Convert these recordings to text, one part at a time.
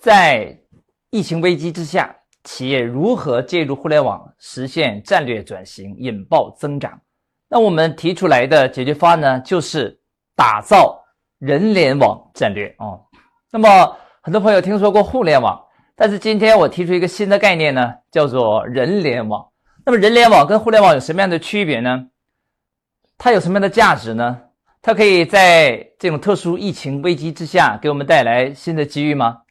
在疫情危机之下，企业如何借助互联网实现战略转型、引爆增长？那我们提出来的解决方案呢，就是打造人联网战略啊。那么很多朋友听说过互联网，但是今天我提出一个新的概念呢，叫做人联网。那么人联网跟互联网有什么样的区别呢？它有什么样的价值呢？它可以在这种特殊疫情危机之下给我们带来新的机遇吗？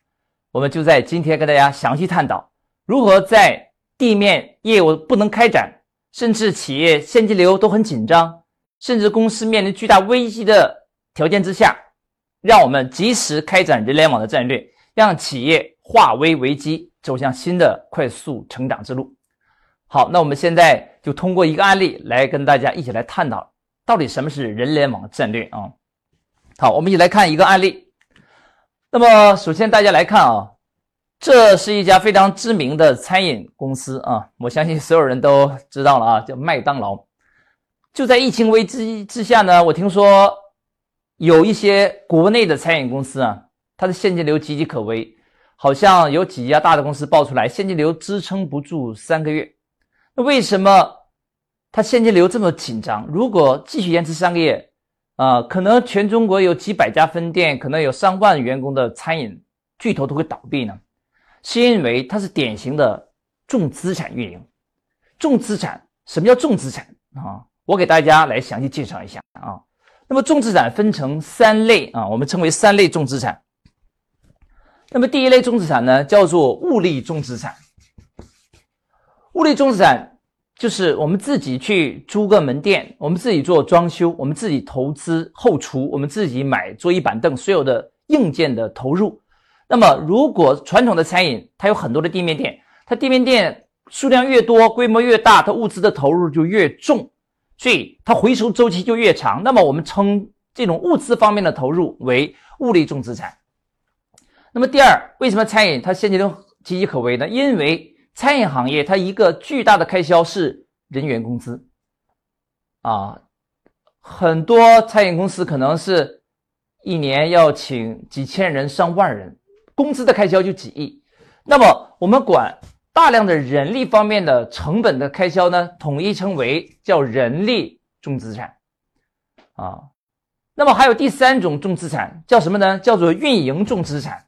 我们就在今天跟大家详细探讨，如何在地面业务不能开展，甚至企业现金流都很紧张，甚至公司面临巨大危机的条件之下，让我们及时开展人联网的战略，让企业化危为机，走向新的快速成长之路。好，那我们现在就通过一个案例来跟大家一起来探讨，到底什么是人联网战略啊？好，我们一起来看一个案例。那么，首先大家来看啊，这是一家非常知名的餐饮公司啊，我相信所有人都知道了啊，叫麦当劳。就在疫情危机之下呢，我听说有一些国内的餐饮公司啊，它的现金流岌岌可危，好像有几家大的公司爆出来，现金流支撑不住三个月。那为什么它现金流这么紧张？如果继续延迟三个月，啊，可能全中国有几百家分店，可能有上万员工的餐饮巨头都会倒闭呢？是因为它是典型的重资产运营。重资产，什么叫重资产啊？我给大家来详细介绍一下啊。那么重资产分成三类啊，我们称为三类重资产。那么第一类重资产呢，叫做物力重资产。物力重资产就是我们自己去租个门店，我们自己做装修，我们自己投资后厨，我们自己买桌椅板凳，所有的硬件的投入。那么，如果传统的餐饮它有很多的地面店，它地面店数量越多，规模越大，它物资的投入就越重，所以它回收周期就越长。那么，我们称这种物资方面的投入为物力重资产。那么，第二，为什么餐饮它现金流岌岌可危呢？因为餐饮行业它一个巨大的开销是人员工资，啊，很多餐饮公司可能是一年要请几千人、上万人，工资的开销就几亿。那么我们管大量的人力方面的成本的开销呢，统一称为叫人力重资产，啊，那么还有第三种重资产叫什么呢？叫做运营重资产。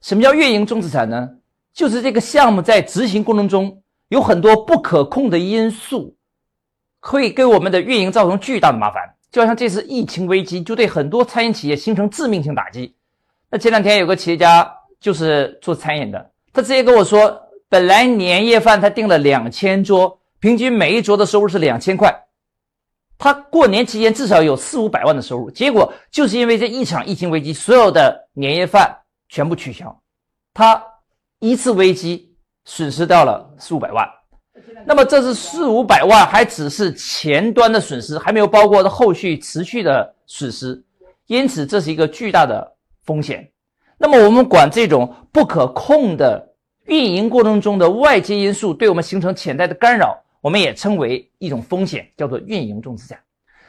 什么叫运营重资产呢？就是这个项目在执行过程中有很多不可控的因素，会给我们的运营造成巨大的麻烦。就好像这次疫情危机，就对很多餐饮企业形成致命性打击。那前两天有个企业家就是做餐饮的，他直接跟我说，本来年夜饭他订了两千桌，平均每一桌的收入是两千块，他过年期间至少有四五百万的收入。结果就是因为这一场疫情危机，所有的年夜饭全部取消，他。一次危机损失掉了四五百万，那么这是四五百万，还只是前端的损失，还没有包括后续持续的损失，因此这是一个巨大的风险。那么我们管这种不可控的运营过程中的外界因素对我们形成潜在的干扰，我们也称为一种风险，叫做运营重资产。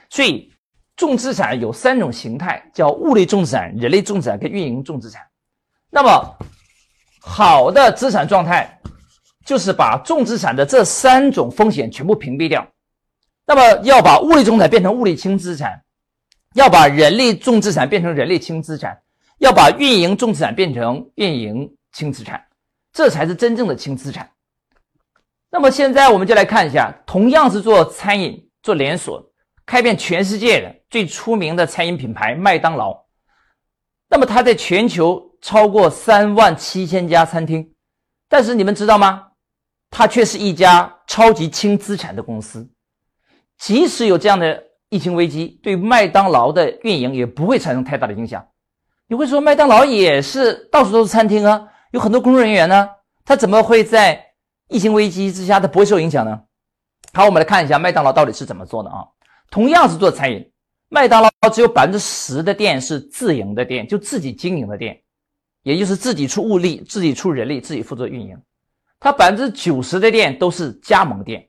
所以重资产有三种形态，叫物类重资产、人力重资产跟运营重资产。那么好的资产状态，就是把重资产的这三种风险全部屏蔽掉。那么要把物力重资产变成物力轻资产，要把人力重资产变成人力轻资产，要把运营重资产变成运营轻资产，这才是真正的轻资产。那么现在我们就来看一下，同样是做餐饮、做连锁、开遍全世界的最出名的餐饮品牌麦当劳，那么它在全球。超过三万七千家餐厅，但是你们知道吗？它却是一家超级轻资产的公司。即使有这样的疫情危机，对麦当劳的运营也不会产生太大的影响。你会说，麦当劳也是到处都是餐厅啊，有很多工作人员呢，它怎么会在疫情危机之下它不会受影响呢？好，我们来看一下麦当劳到底是怎么做的啊？同样是做餐饮，麦当劳只有百分之十的店是自营的店，就自己经营的店。也就是自己出物力，自己出人力，自己负责运营。它百分之九十的店都是加盟店。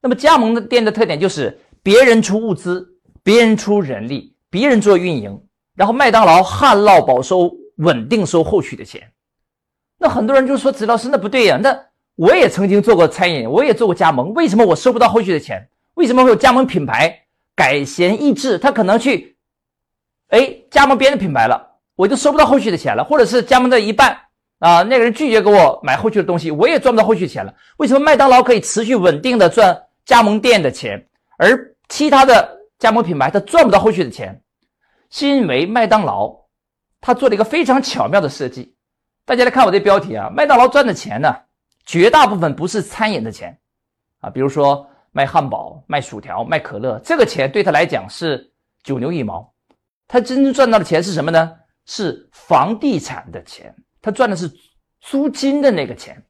那么加盟的店的特点就是别人出物资，别人出人力，别人做运营，然后麦当劳旱涝保收，稳定收后续的钱。那很多人就说：“子老师，那不对呀，那我也曾经做过餐饮，我也做过加盟，为什么我收不到后续的钱？为什么会有加盟品牌改弦易帜？他可能去，哎，加盟别的品牌了，我就收不到后续的钱了，或者是加盟的一半啊，那个人拒绝给我买后续的东西，我也赚不到后续钱了。为什么麦当劳可以持续稳定的赚加盟店的钱，而其他的加盟品牌他赚不到后续的钱？是因为麦当劳他做了一个非常巧妙的设计。大家来看我这标题啊，麦当劳赚的钱呢，绝大部分不是餐饮的钱啊，比如说卖汉堡、卖薯条、卖可乐，这个钱对他来讲是九牛一毛。他真正赚到的钱是什么呢？是房地产的钱，他赚的是租金的那个钱。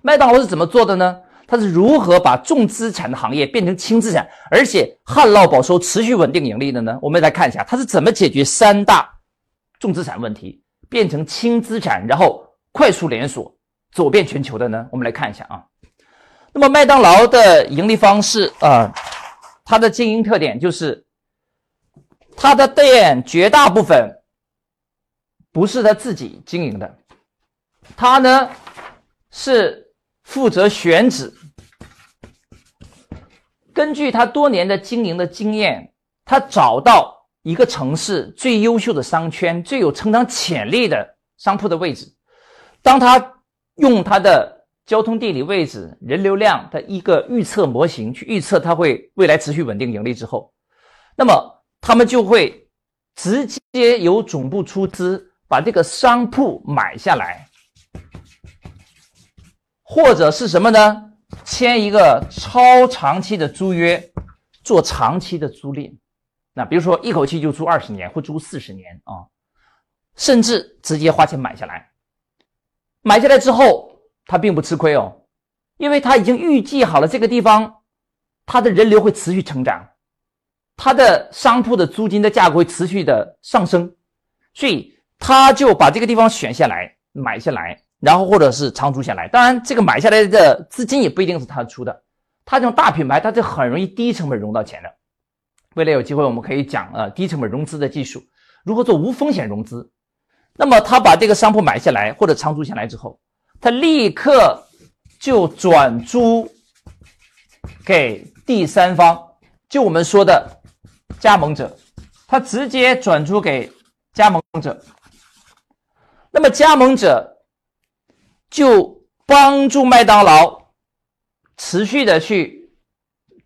麦当劳是怎么做的呢？他是如何把重资产的行业变成轻资产，而且旱涝保收、持续稳定盈利的呢？我们来看一下，他是怎么解决三大重资产问题。变成轻资产，然后快速连锁，走遍全球的呢？我们来看一下啊。那么麦当劳的盈利方式啊，它的经营特点就是，它的店绝大部分不是他自己经营的，他呢是负责选址，根据他多年的经营的经验，他找到。一个城市最优秀的商圈、最有成长潜力的商铺的位置，当他用他的交通地理位置、人流量的一个预测模型去预测它会未来持续稳定盈利之后，那么他们就会直接由总部出资把这个商铺买下来，或者是什么呢？签一个超长期的租约，做长期的租赁。那比如说一口气就租二十年或租四十年啊，甚至直接花钱买下来，买下来之后他并不吃亏哦，因为他已经预计好了这个地方，它的人流会持续成长，它的商铺的租金的价格会持续的上升，所以他就把这个地方选下来买下来，然后或者是长租下来。当然，这个买下来的资金也不一定是他出的，他这种大品牌，他就很容易低成本融到钱的。未来有机会，我们可以讲呃低成本融资的技术，如何做无风险融资。那么他把这个商铺买下来或者长租下来之后，他立刻就转租给第三方，就我们说的加盟者，他直接转租给加盟者。那么加盟者就帮助麦当劳持续的去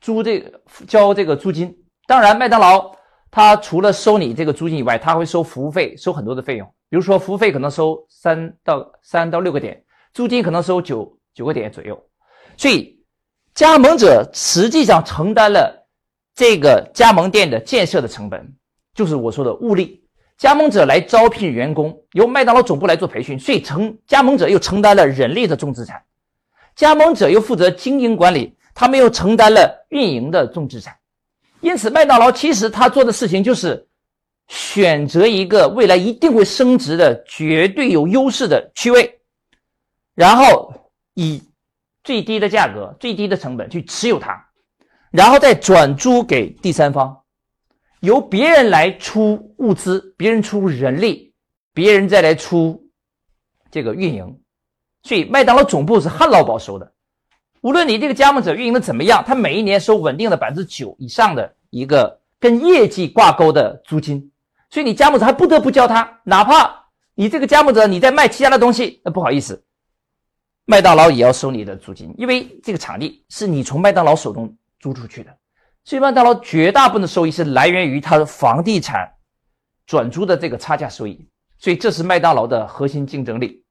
租这个交这个租金。当然，麦当劳它除了收你这个租金以外，它会收服务费，收很多的费用。比如说，服务费可能收三到三到六个点，租金可能收九九个点左右。所以，加盟者实际上承担了这个加盟店的建设的成本，就是我说的物力。加盟者来招聘员工，由麦当劳总部来做培训，所以承加盟者又承担了人力的重资产，加盟者又负责经营管理，他们又承担了运营的重资产。因此，麦当劳其实他做的事情就是选择一个未来一定会升值的、绝对有优势的区位，然后以最低的价格、最低的成本去持有它，然后再转租给第三方，由别人来出物资，别人出人力，别人再来出这个运营。所以，麦当劳总部是旱涝保收的。无论你这个加盟者运营的怎么样，他每一年收稳定的百分之九以上的一个跟业绩挂钩的租金，所以你加盟者还不得不交他，哪怕你这个加盟者你在卖其他的东西，那不好意思，麦当劳也要收你的租金，因为这个场地是你从麦当劳手中租出去的，所以麦当劳绝大部分的收益是来源于它的房地产转租的这个差价收益，所以这是麦当劳的核心竞争力，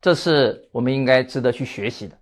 这是我们应该值得去学习的。